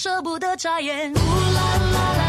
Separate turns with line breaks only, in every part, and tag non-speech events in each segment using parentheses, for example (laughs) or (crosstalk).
舍不得眨眼。啦啦啦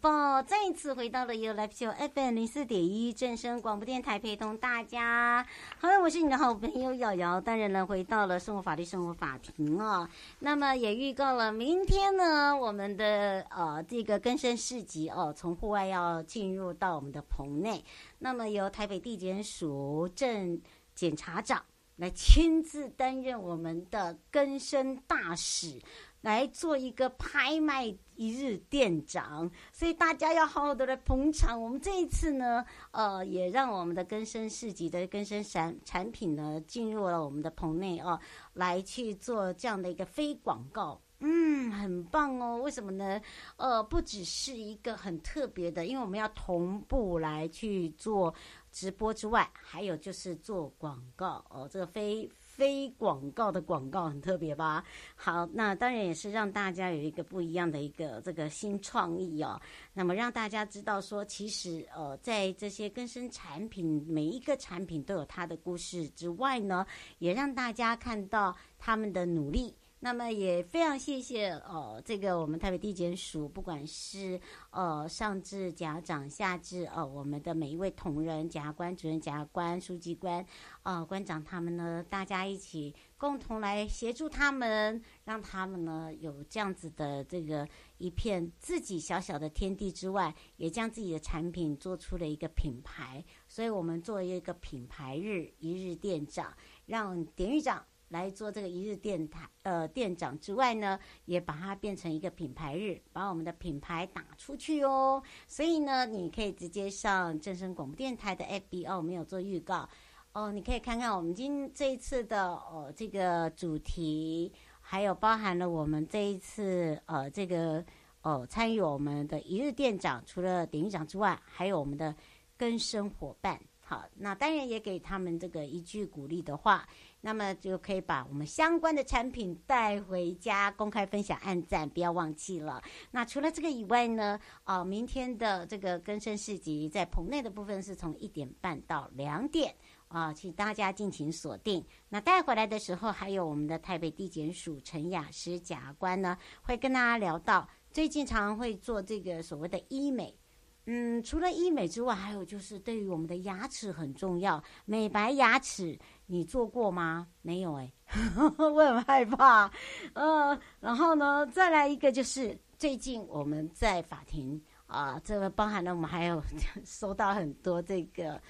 拥抱，再一次回到了 You Live Show FM 零四点一正声广播电台，陪同大家。好了，我是你的好朋友瑶瑶，当然了，回到了生活法律生活法庭哦。那么也预告了明天呢，我们的呃这个更生市集哦，从户外要进入到我们的棚内。那么由台北地检署郑检察长来亲自担任我们的更生大使。来做一个拍卖一日店长，所以大家要好好的来捧场。我们这一次呢，呃，也让我们的更生市集的更生产产品呢进入了我们的棚内哦，来去做这样的一个非广告，嗯，很棒哦。为什么呢？呃，不只是一个很特别的，因为我们要同步来去做直播之外，还有就是做广告哦，这个非。非广告的广告，很特别吧？好，那当然也是让大家有一个不一样的一个这个新创意哦。那么让大家知道说，其实呃，在这些更生产品，每一个产品都有它的故事之外呢，也让大家看到他们的努力。那么也非常谢谢哦，这个我们台北地检署，不管是呃上至检长，下至呃我们的每一位同仁、检察官、主任检察官、书记官、呃官长他们呢，大家一起共同来协助他们，让他们呢有这样子的这个一片自己小小的天地之外，也将自己的产品做出了一个品牌。所以我们做一个品牌日，一日店长，让典狱长。来做这个一日电台呃店长之外呢，也把它变成一个品牌日，把我们的品牌打出去哦。所以呢，你可以直接上正声广播电台的 FB 哦，我们有做预告哦，你可以看看我们今这一次的哦这个主题，还有包含了我们这一次呃这个哦参与我们的一日店长，除了典狱长之外，还有我们的更生伙伴。好，那当然也给他们这个一句鼓励的话。那么就可以把我们相关的产品带回家，公开分享、按赞，不要忘记了。那除了这个以外呢，啊，明天的这个更生市集在棚内的部分是从一点半到两点啊，请大家尽情锁定。那带回来的时候，还有我们的台北地检署陈雅诗检察官呢，会跟大家聊到最近常会做这个所谓的医美。嗯，除了医美之外，还有就是对于我们的牙齿很重要，美白牙齿。你做过吗？没有哎、欸，(laughs) 我很害怕。嗯，然后呢，再来一个就是最近我们在法庭啊、这个包含了我们还有 (laughs) 收到很多这个。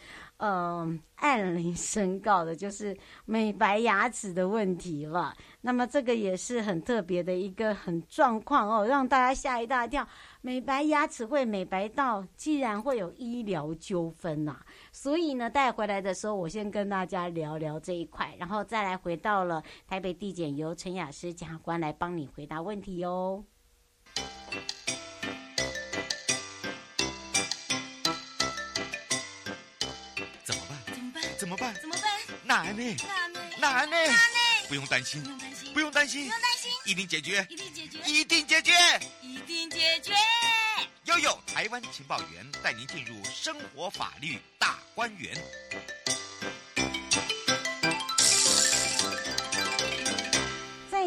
嗯，按铃申告的就是美白牙齿的问题了。那么这个也是很特别的一个很状况哦，让大家吓一大跳。美白牙齿会美白到，既然会有医疗纠纷呐。所以呢，带回来的时候，我先跟大家聊聊这一块，然后再来回到了台北地检，由陈雅诗检察官来帮你回答问题哦。
不用担心，
不用担心，
不用担心，一定解决，
一定解决，
一定解决，
一定解决。
悠悠台湾情报员带您进入生活法律大观
园。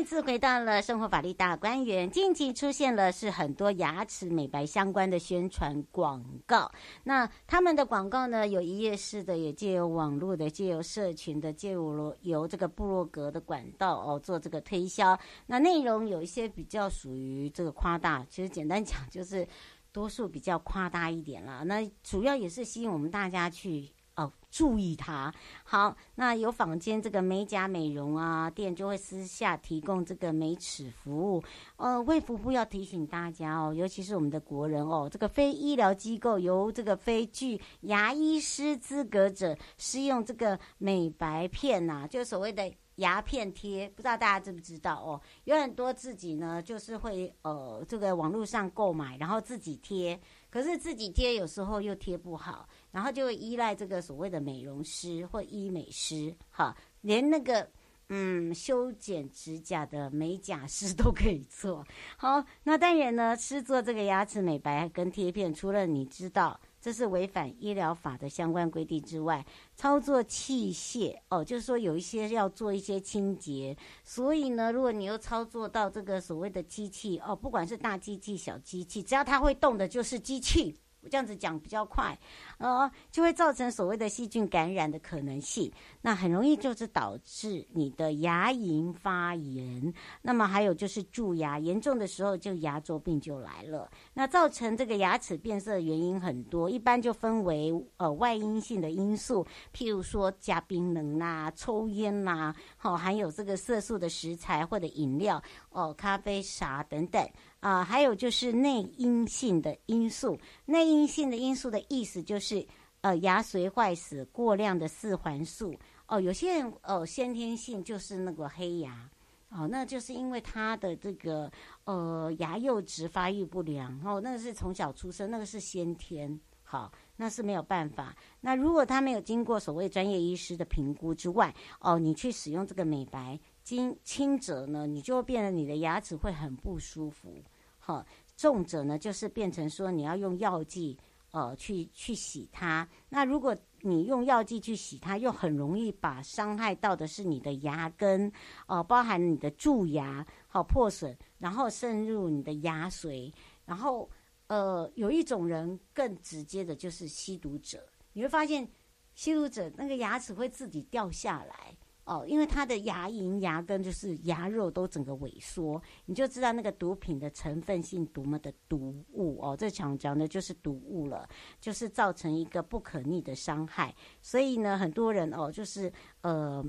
次回到了生活法律大观园，近期出现了是很多牙齿美白相关的宣传广告。那他们的广告呢，有一页式的，也借由网络的，借由社群的，借由由这个部落格的管道哦做这个推销。那内容有一些比较属于这个夸大，其实简单讲就是多数比较夸大一点啦。那主要也是吸引我们大家去。哦，注意它。好，那有坊间这个美甲美容啊店就会私下提供这个美齿服务。呃，卫福部要提醒大家哦，尤其是我们的国人哦，这个非医疗机构由这个非具牙医师资格者使用这个美白片呐、就所谓的牙片贴，不知道大家知不知道哦？有很多自己呢，就是会呃这个网络上购买，然后自己贴，可是自己贴有时候又贴不好。然后就会依赖这个所谓的美容师或医美师，哈，连那个嗯修剪指甲的美甲师都可以做。好，那当然呢，是做这个牙齿美白跟贴片，除了你知道这是违反医疗法的相关规定之外，操作器械哦，就是说有一些要做一些清洁，所以呢，如果你又操作到这个所谓的机器哦，不管是大机器、小机器，只要它会动的，就是机器。这样子讲比较快，呃，就会造成所谓的细菌感染的可能性，那很容易就是导致你的牙龈发炎，那么还有就是蛀牙，严重的时候就牙周病就来了。那造成这个牙齿变色的原因很多，一般就分为呃外因性的因素，譬如说加冰冷啦、抽烟啦，好、哦，还有这个色素的食材或者饮料，哦，咖啡、茶等等。啊、还有就是内因性的因素。内因性的因素的意思就是，呃，牙髓坏死、过量的四环素。哦，有些人哦，先天性就是那个黑牙，哦，那就是因为他的这个呃牙釉质发育不良。哦，那个是从小出生，那个是先天。好，那是没有办法。那如果他没有经过所谓专业医师的评估之外，哦，你去使用这个美白经轻者呢，你就会变得你的牙齿会很不舒服。好，重者呢，就是变成说你要用药剂，呃，去去洗它。那如果你用药剂去洗它，又很容易把伤害到的是你的牙根，哦、呃，包含你的蛀牙，好、破损，然后渗入你的牙髓，然后呃，有一种人更直接的就是吸毒者，你会发现吸毒者那个牙齿会自己掉下来。哦，因为它的牙龈、牙根就是牙肉都整个萎缩，你就知道那个毒品的成分性多么的毒物哦。这讲讲的就是毒物了，就是造成一个不可逆的伤害。所以呢，很多人哦，就是呃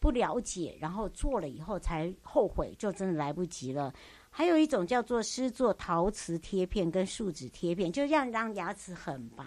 不了解，然后做了以后才后悔，就真的来不及了。还有一种叫做施作陶瓷贴片跟树脂贴片，就让让牙齿很白。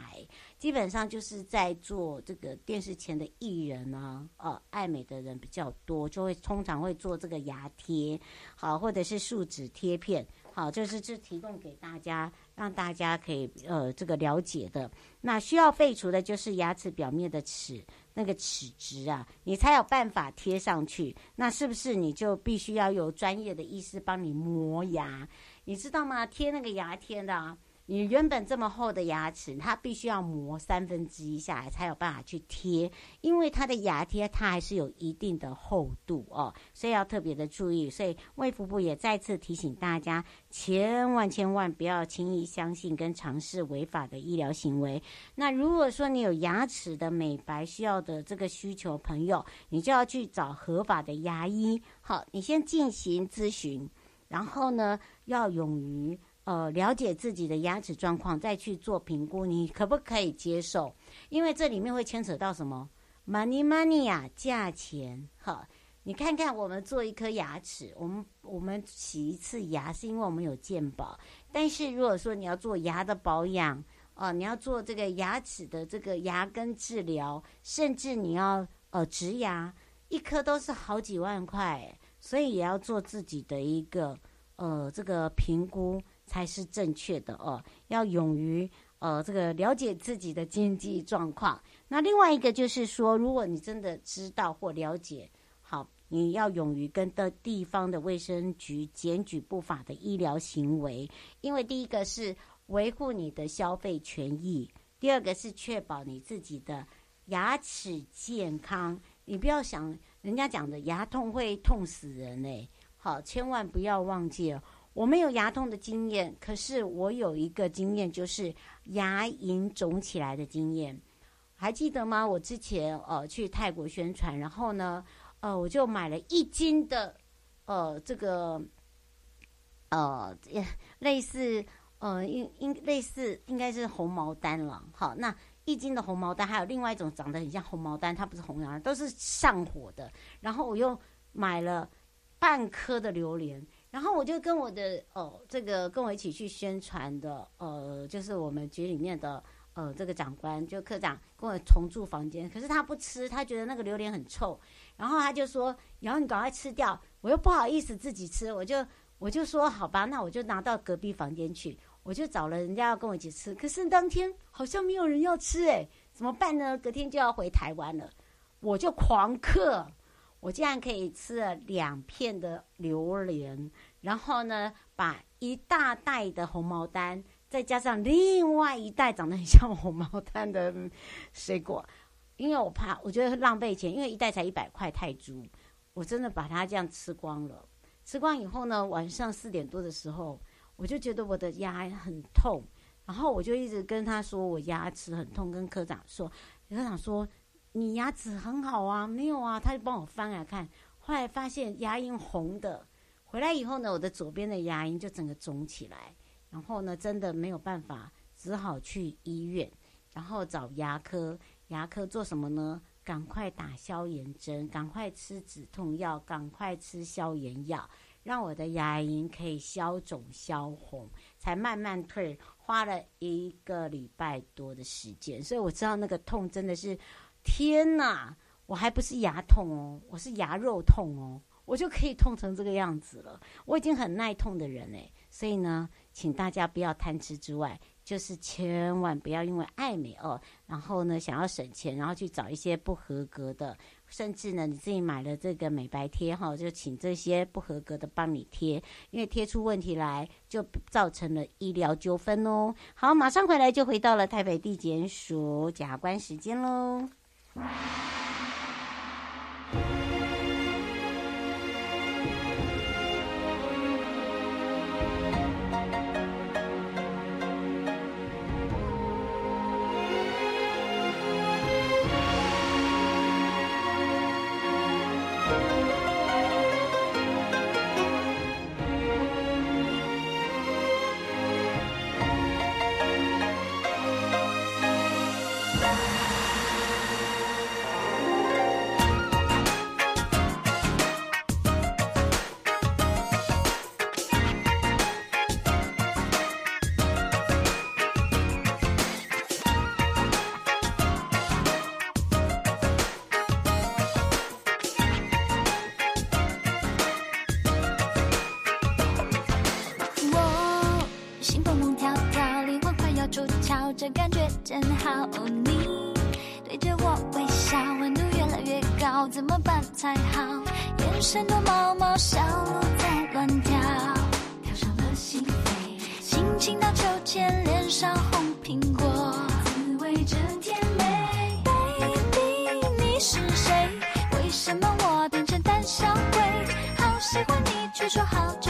基本上就是在做这个电视前的艺人啊，呃，爱美的人比较多，就会通常会做这个牙贴，好，或者是树脂贴片，好，就是这提供给大家，让大家可以呃这个了解的。那需要废除的就是牙齿表面的齿。那个齿质啊，你才有办法贴上去。那是不是你就必须要有专业的医师帮你磨牙？你知道吗？贴那个牙贴的啊。你原本这么厚的牙齿，它必须要磨三分之一下来才有办法去贴，因为它的牙贴它还是有一定的厚度哦，所以要特别的注意。所以卫福部也再次提醒大家，千万千万不要轻易相信跟尝试违法的医疗行为。那如果说你有牙齿的美白需要的这个需求，朋友，你就要去找合法的牙医。好，你先进行咨询，然后呢，要勇于。呃，了解自己的牙齿状况，再去做评估，你可不可以接受？因为这里面会牵扯到什么？money money 啊，价钱。哈，你看看，我们做一颗牙齿，我们我们洗一次牙是因为我们有健保，但是如果说你要做牙的保养，哦、呃，你要做这个牙齿的这个牙根治疗，甚至你要呃植牙，一颗都是好几万块，所以也要做自己的一个呃这个评估。才是正确的哦，要勇于呃这个了解自己的经济状况。那另外一个就是说，如果你真的知道或了解，好，你要勇于跟的地方的卫生局检举不法的医疗行为，因为第一个是维护你的消费权益，第二个是确保你自己的牙齿健康。你不要想人家讲的牙痛会痛死人嘞，好，千万不要忘记了。我没有牙痛的经验，可是我有一个经验，就是牙龈肿起来的经验，还记得吗？我之前呃去泰国宣传，然后呢，呃我就买了一斤的呃这个呃 (laughs) 类似呃应应类似应该是红毛丹了。好，那一斤的红毛丹，还有另外一种长得很像红毛丹，它不是红毛丹，都是上火的。然后我又买了半颗的榴莲。然后我就跟我的哦，这个跟我一起去宣传的，呃，就是我们局里面的呃这个长官，就科长跟我同住房间，可是他不吃，他觉得那个榴莲很臭，然后他就说，然后你赶快吃掉，我又不好意思自己吃，我就我就说好吧，那我就拿到隔壁房间去，我就找了人家要跟我一起吃，可是当天好像没有人要吃，诶，怎么办呢？隔天就要回台湾了，我就狂嗑。我竟然可以吃了两片的榴莲，然后呢，把一大袋的红毛丹，再加上另外一袋长得很像红毛丹的水果，因为我怕，我觉得浪费钱，因为一袋才一百块泰铢，我真的把它这样吃光了。吃光以后呢，晚上四点多的时候，我就觉得我的牙很痛，然后我就一直跟他说我牙齿很痛，跟科长说，科长说。你牙齿很好啊，没有啊，他就帮我翻来看，后来发现牙龈红的，回来以后呢，我的左边的牙龈就整个肿起来，然后呢，真的没有办法，只好去医院，然后找牙科，牙科做什么呢？赶快打消炎针，赶快吃止痛药，赶快吃消炎药，让我的牙龈可以消肿消红，才慢慢退，花了一个礼拜多的时间，所以我知道那个痛真的是。天呐，我还不是牙痛哦，我是牙肉痛哦，我就可以痛成这个样子了。我已经很耐痛的人哎，所以呢，请大家不要贪吃之外，就是千万不要因为爱美哦，然后呢想要省钱，然后去找一些不合格的，甚至呢你自己买了这个美白贴哈，就请这些不合格的帮你贴，因为贴出问题来就造成了医疗纠纷哦。好，马上回来就回到了台北地检署检察官时间喽。
you 这感觉真好，你对着我微笑，温度越来越高，怎么办才好？眼神多毛毛，小鹿在乱跳，跳上了心扉，心情荡秋千，脸上红苹果，滋味真甜美。Baby，你是谁？为什么我变成胆小鬼？好喜欢你，却说好久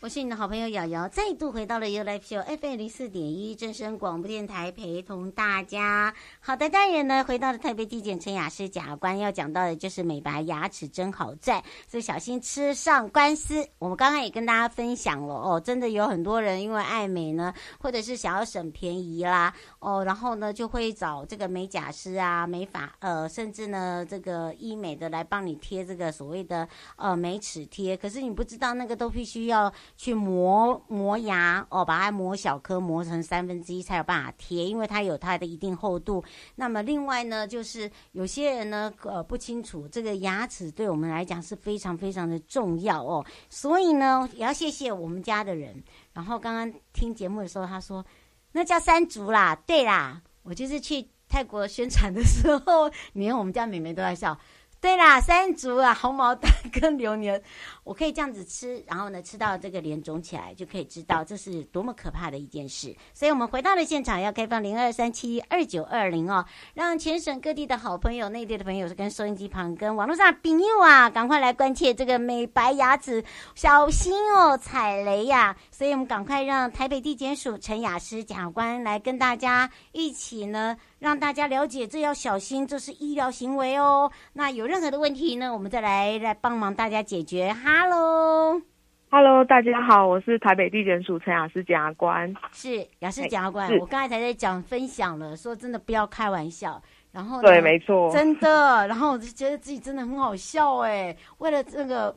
我是你的好朋友瑶瑶，再度回到了 You Life Show FM 零四点一正声广播电台，陪同大家。好的，当然呢，回到了台北地检陈雅诗检察官要讲到的就是美白牙齿真好赚，所以小心吃上官司。我们刚刚也跟大家分享了哦，真的有很多人因为爱美呢，或者是想要省便宜啦，哦，然后呢就会找这个美甲师啊、美发呃，甚至呢这个医美的来帮你贴这个所谓的呃美齿贴，可是你不知道那个都必须要。去磨磨牙哦，把它磨小颗，磨成三分之一才有办法贴，因为它有它的一定厚度。那么另外呢，就是有些人呢，呃，不清楚这个牙齿对我们来讲是非常非常的重要哦，所以呢，也要谢谢我们家的人。然后刚刚听节目的时候，他说那叫山竹啦，对啦，我就是去泰国宣传的时候，(laughs) 连我们家妹妹都在笑。对啦，山竹啊，红毛丹跟榴莲，我可以这样子吃，然后呢，吃到这个脸肿起来，就可以知道这是多么可怕的一件事。所以，我们回到了现场，要开放零二三七二九二零哦，让全省各地的好朋友、内地的朋友是跟收音机旁、跟网络上朋友啊，赶快来关切这个美白牙齿，小心哦，踩雷呀！所以我们赶快让台北地检署陈雅诗检察官来跟大家一起呢。让大家了解，这要小心，这是医疗行为哦。那有任何的问题呢，我们再来来帮忙大家解决。Hello，Hello，
大家好，我是台北地检署陈雅诗检察官。
是雅诗检察官，我刚才才在讲分享了，说真的不要开玩笑。然后
对，没错，
真的。然后我就觉得自己真的很好笑哎，为了这个。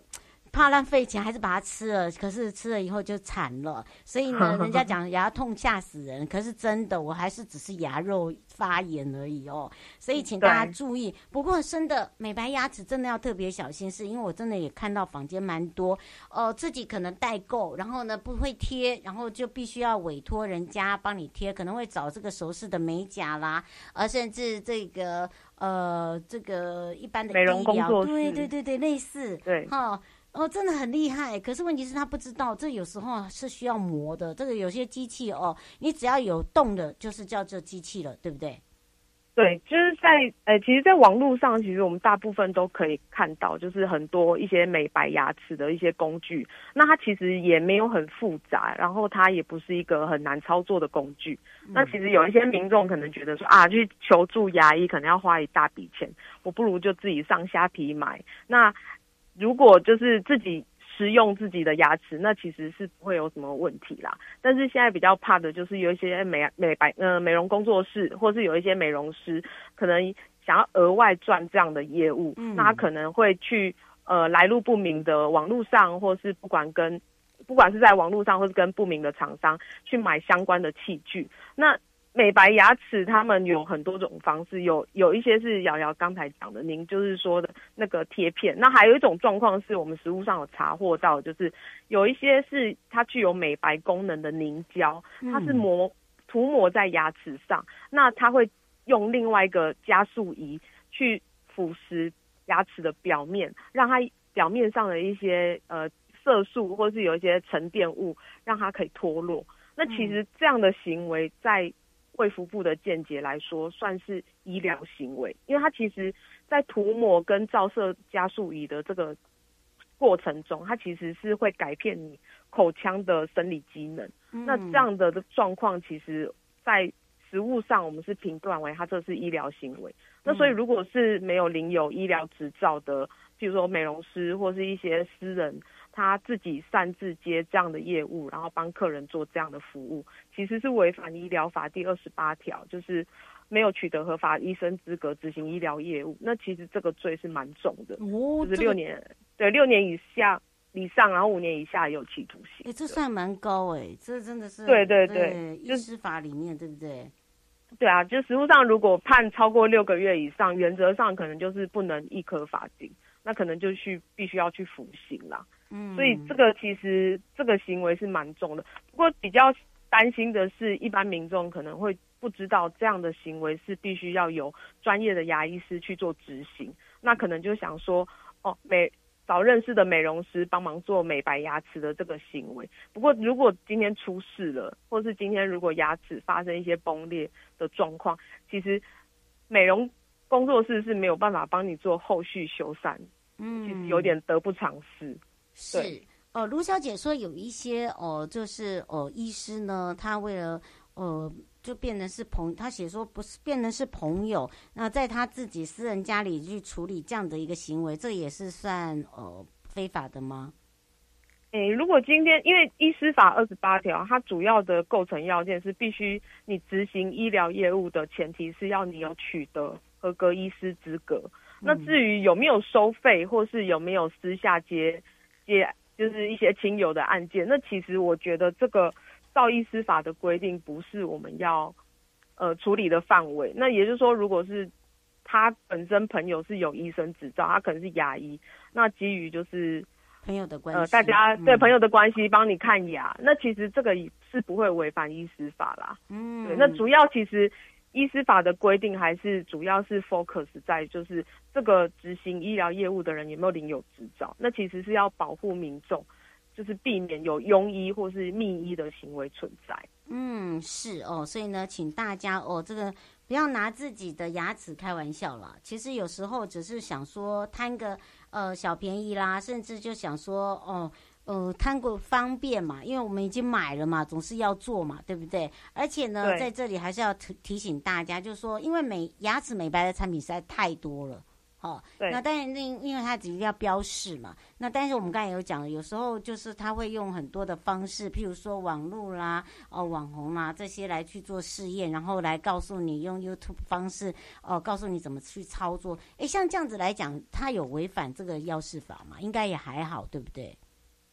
怕浪费钱，还是把它吃了。可是吃了以后就惨了，所以呢，(laughs) 人家讲牙痛吓死人。可是真的，我还是只是牙肉发炎而已哦。所以请大家注意。不过真的美白牙齿真的要特别小心，是因为我真的也看到房间蛮多哦、呃，自己可能代购，然后呢不会贴，然后就必须要委托人家帮你贴，可能会找这个熟识的美甲啦，而甚至这个呃这个一般的
美容工作室，
对对对对，类似
对哈。
哦，真的很厉害，可是问题是他不知道，这有时候是需要磨的。这个有些机器哦，你只要有动的，就是叫做机器了，对不对？
对，就是在呃，其实，在网络上，其实我们大部分都可以看到，就是很多一些美白牙齿的一些工具。那它其实也没有很复杂，然后它也不是一个很难操作的工具。嗯、那其实有一些民众可能觉得说啊，去求助牙医可能要花一大笔钱，我不如就自己上虾皮买。那如果就是自己使用自己的牙齿，那其实是不会有什么问题啦。但是现在比较怕的就是有一些美美白呃美容工作室，或是有一些美容师，可能想要额外赚这样的业务，嗯、那他可能会去呃来路不明的网络上，或是不管跟不管是在网络上，或是跟不明的厂商去买相关的器具，那。美白牙齿，他们有很多种方式，有有一些是瑶瑶刚才讲的，您就是说的那个贴片。那还有一种状况是我们食物上有查获到，就是有一些是它具有美白功能的凝胶，它是膜涂抹在牙齿上，那它会用另外一个加速仪去腐蚀牙齿的表面，让它表面上的一些呃色素或是有一些沉淀物，让它可以脱落。那其实这样的行为在卫福部的见解来说，算是医疗行为，因为它其实，在涂抹跟照射加速仪的这个过程中，它其实是会改变你口腔的生理机能。嗯、那这样的状况，其实，在实物上，我们是评断为它这是医疗行为。那所以，如果是没有领有医疗执照的，譬如说美容师或是一些私人。他自己擅自接这样的业务，然后帮客人做这样的服务，其实是违反医疗法第二十八条，就是没有取得合法医生资格执行医疗业务。那其实这个罪是蛮重的，哦、就是六年，对，六年以下以上，然后五年以下也有期徒刑。
哎，这算蛮高哎，这真的是
对对对，
医师法里面对不对？
对啊，就实务上如果判超过六个月以上，原则上可能就是不能一科罚金，那可能就去必须要去服刑啦。所以这个其实这个行为是蛮重的，不过比较担心的是，一般民众可能会不知道这样的行为是必须要有专业的牙医师去做执行，那可能就想说，哦，美找认识的美容师帮忙做美白牙齿的这个行为。不过如果今天出事了，或是今天如果牙齿发生一些崩裂的状况，其实美容工作室是没有办法帮你做后续修缮，嗯，其实有点得不偿失。
是哦，卢小姐说有一些哦，就是哦，医师呢，他为了呃，就变成是朋，他写说不是变成是朋友，那在他自己私人家里去处理这样的一个行为，这也是算呃非法的吗？
诶，如果今天因为医师法二十八条，它主要的构成要件是必须你执行医疗业务的前提是要你有取得合格医师资格。嗯、那至于有没有收费，或是有没有私下接。接就是一些亲友的案件，那其实我觉得这个造医司法的规定不是我们要呃处理的范围。那也就是说，如果是他本身朋友是有医生执照，他可能是牙医，那基于就是
朋友的关系，
呃，大家对朋友的关系帮你看牙，嗯，那其实这个是不会违反医师法啦。嗯，对，那主要其实。医师法的规定还是主要是 focus 在就是这个执行医疗业务的人有没有领有执照，那其实是要保护民众，就是避免有庸医或是密医的行为存在。
嗯，是哦，所以呢，请大家哦，这个不要拿自己的牙齿开玩笑了。其实有时候只是想说贪个呃小便宜啦，甚至就想说哦。呃，贪过方便嘛，因为我们已经买了嘛，总是要做嘛，对不对？而且呢，在这里还是要提提醒大家，就是说，因为美牙齿美白的产品实在太多了，哦，那当然，因因为它只是要标示嘛。那但是我们刚才有讲了，有时候就是他会用很多的方式，譬如说网络啦、哦网红啦这些来去做试验，然后来告诉你用 YouTube 方式哦、呃，告诉你怎么去操作。诶，像这样子来讲，他有违反这个药事法嘛？应该也还好，对不对？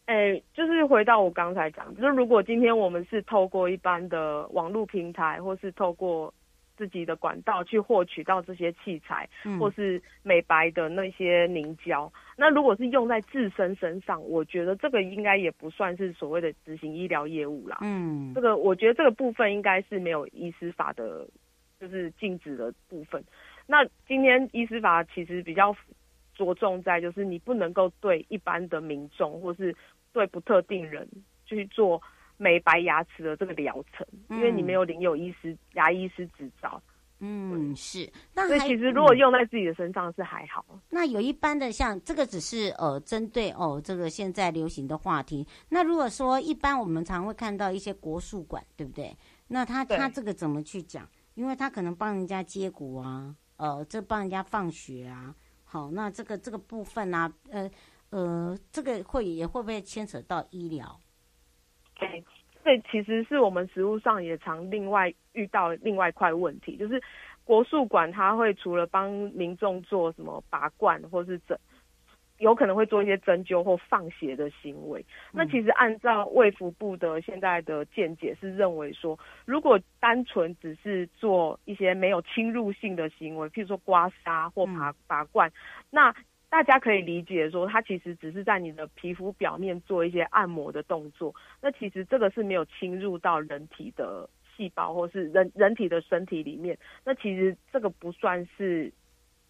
哎、欸，就是回到我刚才讲，就是如果今天我们是透过一般的网络平台，或是透过自己的管道去获取到这些器材，嗯、或是美白的那些凝胶，那如果是用在自身身上，我觉得这个应该也不算是所谓的执行医疗业务啦。嗯，这个我觉得这个部分应该是没有医师法的，就是禁止的部分。那今天医师法其实比较着重在，就是你不能够对一般的民众或是对不特定人去做美白牙齿的这个疗程，嗯，因为你没有领有医师牙医师执照。
嗯，是。那
所以其实如果用在自己的身上是还好。嗯，
那有一般的像这个只是呃针对哦这个现在流行的话题。那如果说一般我们常会看到一些国术馆，对不对？那他他这个怎么去讲？因为他可能帮人家接骨啊，呃，这帮人家放血啊。好，那这个这个部分呢，啊，呃。呃，这个会也会不会牵扯到医疗？
对，这其实是我们实务上也常另外遇到另外一块问题，就是国术馆它会除了帮民众做什么拔罐或是整有可能会做一些针灸或放血的行为。那其实按照卫福部的现在的见解是认为说，如果单纯只是做一些没有侵入性的行为，譬如说刮痧或拔拔罐，那大家可以理解说，它其实只是在你的皮肤表面做一些按摩的动作。那其实这个是没有侵入到人体的细胞或是人人体的身体里面。那其实这个不算是。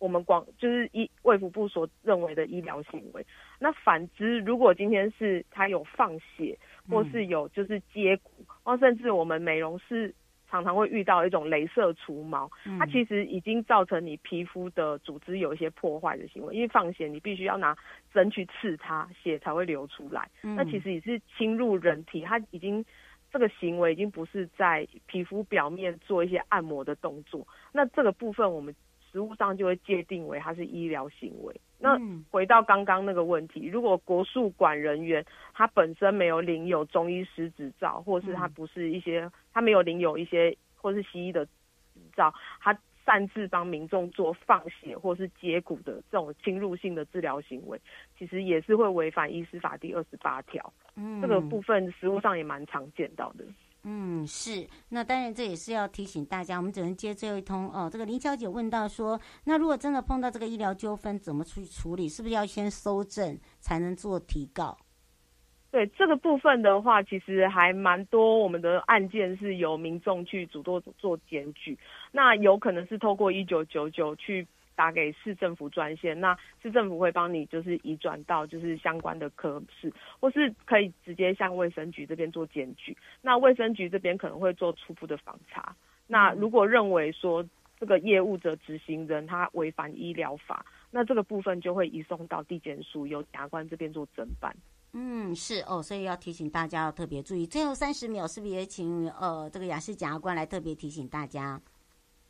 我们广就是医卫福部所认为的医疗行为。那反之，如果今天是它有放血，或是有就是接骨，或、甚至我们美容师常常会遇到一种镭射除毛，它其实已经造成你皮肤的组织有一些破坏的行为。因为放血，你必须要拿针去刺它，血才会流出来。那其实也是侵入人体，它已经这个行为已经不是在皮肤表面做一些按摩的动作。那这个部分我们。实务上就会界定为它是医疗行为。那回到刚刚那个问题，如果国术馆人员他本身没有领有中医师执照，或是他不是一些他没有领有一些或是西医的执照，他擅自帮民众做放血或是接骨的这种侵入性的治疗行为，其实也是会违反医师法第二十八条。嗯，这个部分实务上也蛮常见到的。
嗯，是。那当然，这也是要提醒大家，我们只能接最后一通哦。这个林小姐问到说，那如果真的碰到这个医疗纠纷，怎么去处理？是不是要先搜证才能做提告？
对这个部分的话，其实还蛮多。我们的案件是由民众去主动做检举，那有可能是透过一九九九去。打给市政府专线，那市政府会帮你就是移转到就是相关的科室，或是可以直接向卫生局这边做检举。那卫生局这边可能会做初步的访查。那如果认为说这个业务者执行人他违反医疗法，那这个部分就会移送到地检署由检察官这边做侦办。
嗯，是哦，所以要提醒大家要特别注意。最后三十秒，是不是也请呃这个雅士检察官来特别提醒大家？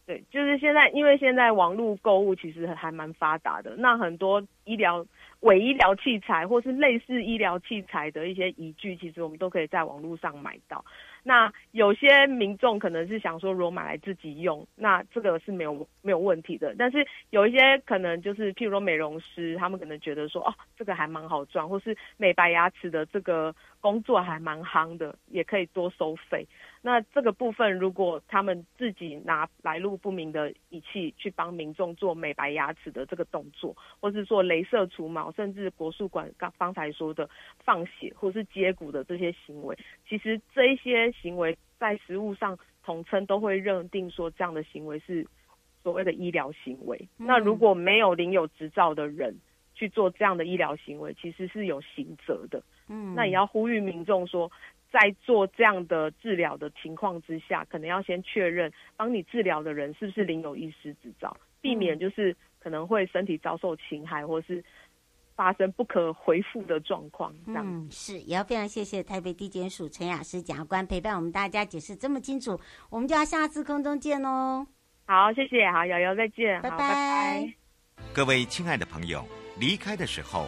对，就是现在，因为现在网络购物其实还蛮发达的，那很多医疗伪医疗器材或是类似医疗器材的一些仪具，其实我们都可以在网络上买到。那有些民众可能是想说，如果买来自己用，那这个是没有没有问题的。但是有一些可能就是，譬如说美容师，他们可能觉得说，哦，这个还蛮好赚，或是美白牙齿的这个工作还蛮夯的，也可以多收费。那这个部分，如果他们自己拿来路不明的仪器去帮民众做美白牙齿的这个动作，或是做镭射除毛，甚至国术馆刚刚才说的放血或是接骨的这些行为，其实这一些行为在实物上统称都会认定说这样的行为是所谓的医疗行为。嗯。那如果没有领有执照的人去做这样的医疗行为，其实是有刑责的。嗯，那也要呼吁民众说。在做这样的治疗的情况之下，可能要先确认帮你治疗的人是不是领有医师执照，避免就是可能会身体遭受侵害，或是发生不可回复的状况。这样
嗯，是，也要非常谢谢台北地检署陈雅诗检察官陪伴我们大家解释这么清楚，我们就要下次空中见喽。
好，谢谢，好，瑶瑶再见，
拜拜。
拜拜。
各位亲爱的朋友，离开的时候